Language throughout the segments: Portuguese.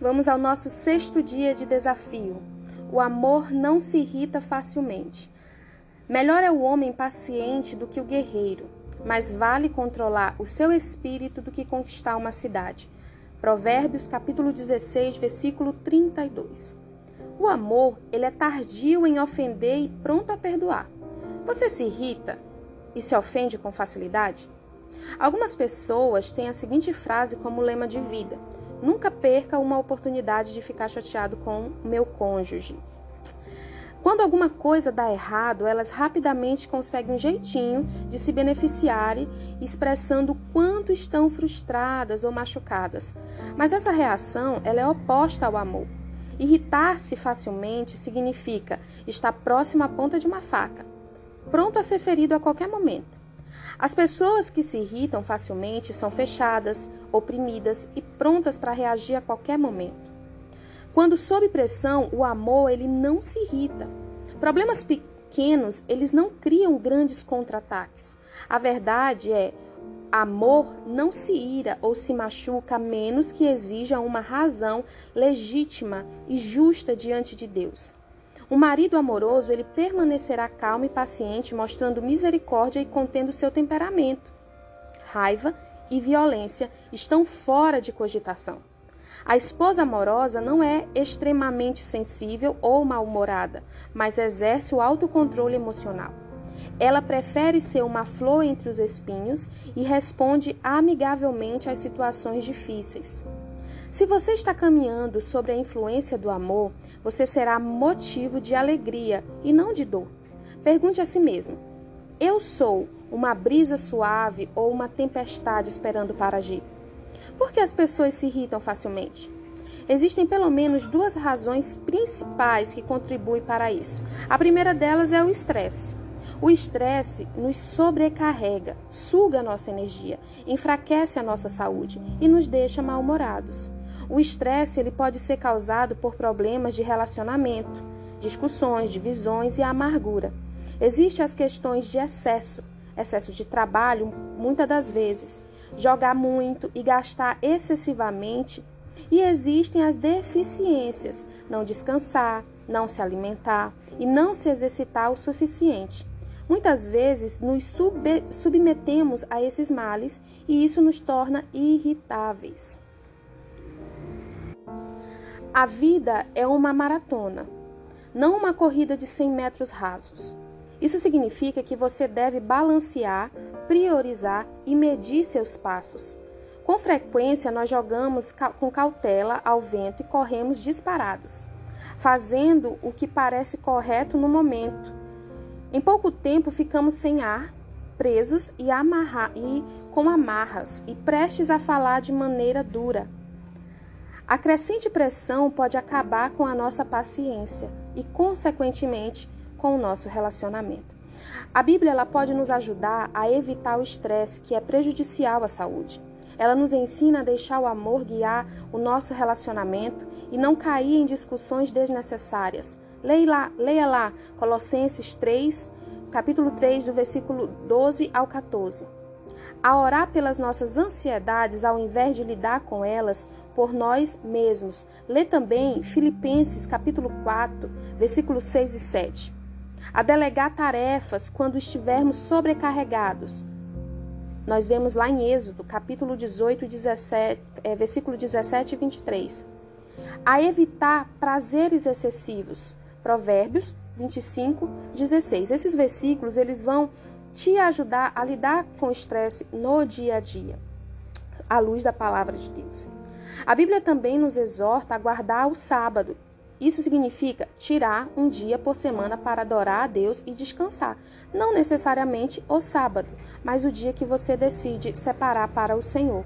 Vamos ao nosso sexto dia de desafio. O amor não se irrita facilmente. Melhor é o homem paciente do que o guerreiro, mas vale controlar o seu espírito do que conquistar uma cidade. Provérbios capítulo 16, versículo 32. O amor, ele é tardio em ofender e pronto a perdoar. Você se irrita e se ofende com facilidade? Algumas pessoas têm a seguinte frase como lema de vida: Nunca perca uma oportunidade de ficar chateado com meu cônjuge. Quando alguma coisa dá errado, elas rapidamente conseguem um jeitinho de se beneficiarem, expressando quanto estão frustradas ou machucadas. Mas essa reação ela é oposta ao amor. Irritar-se facilmente significa estar próximo à ponta de uma faca, pronto a ser ferido a qualquer momento. As pessoas que se irritam facilmente são fechadas, oprimidas e prontas para reagir a qualquer momento. Quando sob pressão, o amor ele não se irrita. Problemas pequenos, eles não criam grandes contra-ataques. A verdade é, amor não se ira ou se machuca menos que exija uma razão legítima e justa diante de Deus. O marido amoroso, ele permanecerá calmo e paciente, mostrando misericórdia e contendo seu temperamento. Raiva e violência estão fora de cogitação. A esposa amorosa não é extremamente sensível ou mal-humorada, mas exerce o autocontrole emocional. Ela prefere ser uma flor entre os espinhos e responde amigavelmente às situações difíceis. Se você está caminhando sobre a influência do amor, você será motivo de alegria e não de dor. Pergunte a si mesmo: eu sou uma brisa suave ou uma tempestade esperando para agir? Por que as pessoas se irritam facilmente? Existem pelo menos duas razões principais que contribuem para isso. A primeira delas é o estresse. O estresse nos sobrecarrega, suga a nossa energia, enfraquece a nossa saúde e nos deixa mal-humorados. O estresse ele pode ser causado por problemas de relacionamento, discussões, divisões e amargura. Existem as questões de excesso, excesso de trabalho, muitas das vezes, jogar muito e gastar excessivamente. E existem as deficiências, não descansar, não se alimentar e não se exercitar o suficiente. Muitas vezes nos submetemos a esses males e isso nos torna irritáveis. A vida é uma maratona, não uma corrida de 100 metros rasos. Isso significa que você deve balancear, priorizar e medir seus passos. Com frequência, nós jogamos com cautela ao vento e corremos disparados, fazendo o que parece correto no momento. Em pouco tempo, ficamos sem ar, presos e, amarra e com amarras e prestes a falar de maneira dura. A crescente pressão pode acabar com a nossa paciência e, consequentemente, com o nosso relacionamento. A Bíblia ela pode nos ajudar a evitar o estresse que é prejudicial à saúde. Ela nos ensina a deixar o amor guiar o nosso relacionamento e não cair em discussões desnecessárias. Leia lá, leia lá Colossenses 3, capítulo 3, do versículo 12 ao 14. A orar pelas nossas ansiedades ao invés de lidar com elas, por nós mesmos. Lê também Filipenses capítulo 4, versículos 6 e 7. A delegar tarefas quando estivermos sobrecarregados. Nós vemos lá em Êxodo, capítulo 18, 17, é, versículo 17 e 23. A evitar prazeres excessivos. Provérbios 25, 16. Esses versículos eles vão te ajudar a lidar com o estresse no dia a dia, à luz da palavra de Deus. A Bíblia também nos exorta a guardar o sábado. Isso significa tirar um dia por semana para adorar a Deus e descansar. Não necessariamente o sábado, mas o dia que você decide separar para o Senhor.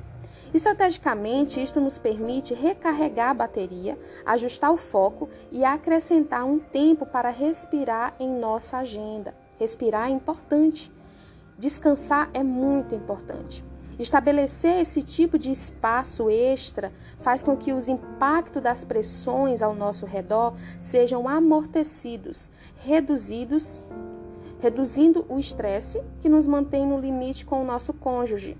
Estrategicamente, isto nos permite recarregar a bateria, ajustar o foco e acrescentar um tempo para respirar em nossa agenda. Respirar é importante. Descansar é muito importante. Estabelecer esse tipo de espaço extra faz com que os impactos das pressões ao nosso redor sejam amortecidos, reduzidos, reduzindo o estresse que nos mantém no limite com o nosso cônjuge.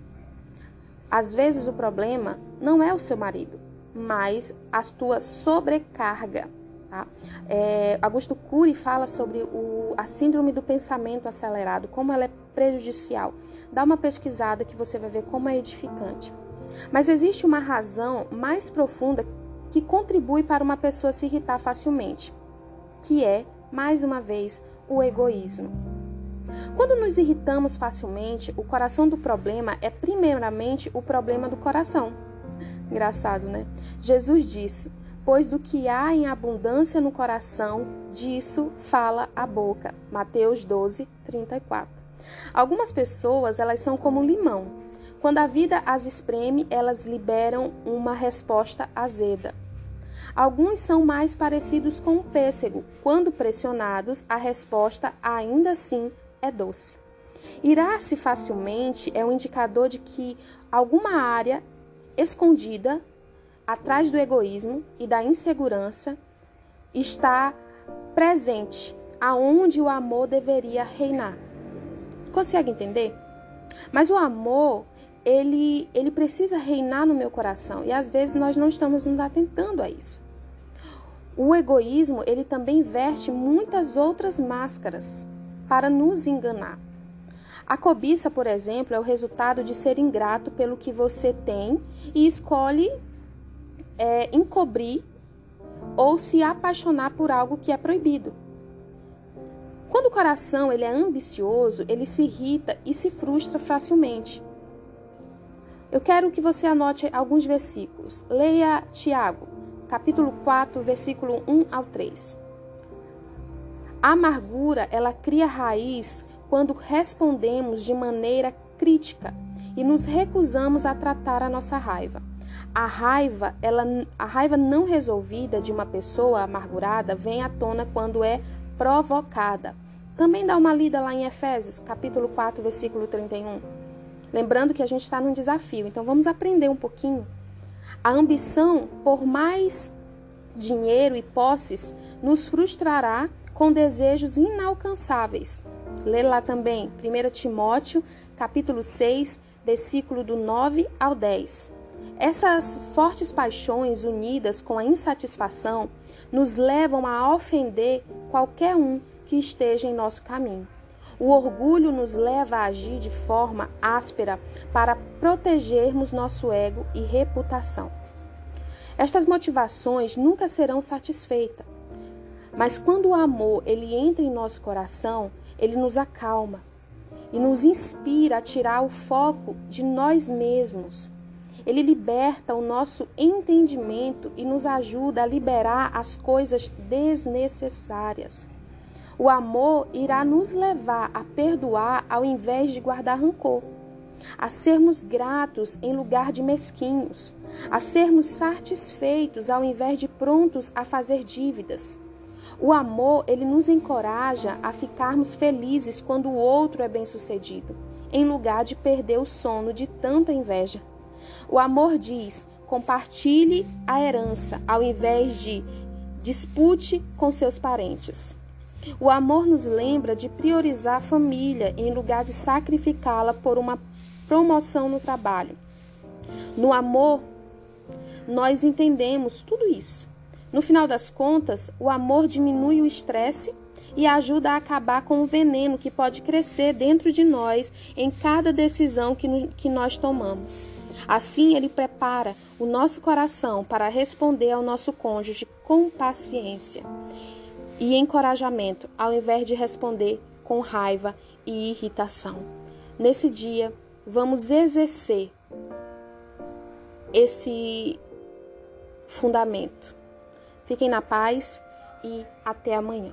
Às vezes o problema não é o seu marido, mais a tua sobrecarga. Tá? É, Augusto Cury fala sobre o, a síndrome do pensamento acelerado, como ela é prejudicial. Dá uma pesquisada que você vai ver como é edificante. Mas existe uma razão mais profunda que contribui para uma pessoa se irritar facilmente, que é, mais uma vez, o egoísmo. Quando nos irritamos facilmente, o coração do problema é primeiramente o problema do coração. Engraçado, né? Jesus disse: Pois do que há em abundância no coração, disso fala a boca. Mateus 12, 34. Algumas pessoas, elas são como limão. Quando a vida as espreme, elas liberam uma resposta azeda. Alguns são mais parecidos com o pêssego. Quando pressionados, a resposta ainda assim é doce. Irar-se facilmente é um indicador de que alguma área escondida atrás do egoísmo e da insegurança está presente aonde o amor deveria reinar. Consegue entender? Mas o amor, ele, ele precisa reinar no meu coração e às vezes nós não estamos nos atentando a isso. O egoísmo, ele também veste muitas outras máscaras para nos enganar. A cobiça, por exemplo, é o resultado de ser ingrato pelo que você tem e escolhe é, encobrir ou se apaixonar por algo que é proibido. Quando o coração ele é ambicioso, ele se irrita e se frustra facilmente. Eu quero que você anote alguns versículos. Leia Tiago, capítulo 4, versículo 1 ao 3. A amargura, ela cria raiz quando respondemos de maneira crítica e nos recusamos a tratar a nossa raiva. A raiva, ela, a raiva não resolvida de uma pessoa amargurada vem à tona quando é provocada. Também dá uma lida lá em Efésios, capítulo 4, versículo 31. Lembrando que a gente está num desafio, então vamos aprender um pouquinho a ambição por mais dinheiro e posses nos frustrará com desejos inalcançáveis. Lê lá também 1 Timóteo, capítulo 6, versículo do 9 ao 10. Essas fortes paixões unidas com a insatisfação nos levam a ofender qualquer um que esteja em nosso caminho. O orgulho nos leva a agir de forma áspera para protegermos nosso ego e reputação. Estas motivações nunca serão satisfeitas, mas quando o amor ele entra em nosso coração, ele nos acalma e nos inspira a tirar o foco de nós mesmos. Ele liberta o nosso entendimento e nos ajuda a liberar as coisas desnecessárias. O amor irá nos levar a perdoar ao invés de guardar rancor, a sermos gratos em lugar de mesquinhos, a sermos satisfeitos ao invés de prontos a fazer dívidas. O amor, ele nos encoraja a ficarmos felizes quando o outro é bem-sucedido, em lugar de perder o sono de tanta inveja. O amor diz: compartilhe a herança, ao invés de dispute com seus parentes. O amor nos lembra de priorizar a família em lugar de sacrificá-la por uma promoção no trabalho. No amor, nós entendemos tudo isso. No final das contas, o amor diminui o estresse e ajuda a acabar com o veneno que pode crescer dentro de nós em cada decisão que, que nós tomamos. Assim, ele prepara o nosso coração para responder ao nosso cônjuge com paciência e encorajamento, ao invés de responder com raiva e irritação. Nesse dia, vamos exercer esse fundamento. Fiquem na paz e até amanhã.